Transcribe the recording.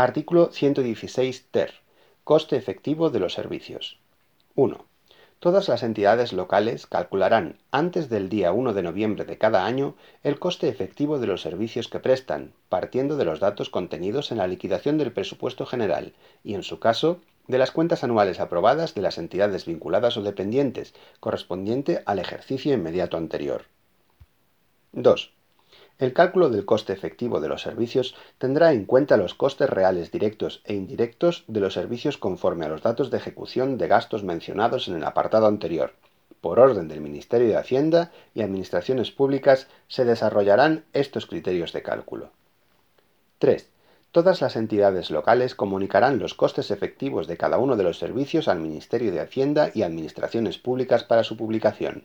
Artículo 116 ter. Coste efectivo de los servicios. 1. Todas las entidades locales calcularán antes del día 1 de noviembre de cada año el coste efectivo de los servicios que prestan, partiendo de los datos contenidos en la liquidación del presupuesto general y, en su caso, de las cuentas anuales aprobadas de las entidades vinculadas o dependientes, correspondiente al ejercicio inmediato anterior. 2. El cálculo del coste efectivo de los servicios tendrá en cuenta los costes reales directos e indirectos de los servicios conforme a los datos de ejecución de gastos mencionados en el apartado anterior. Por orden del Ministerio de Hacienda y Administraciones Públicas se desarrollarán estos criterios de cálculo. 3. Todas las entidades locales comunicarán los costes efectivos de cada uno de los servicios al Ministerio de Hacienda y Administraciones Públicas para su publicación.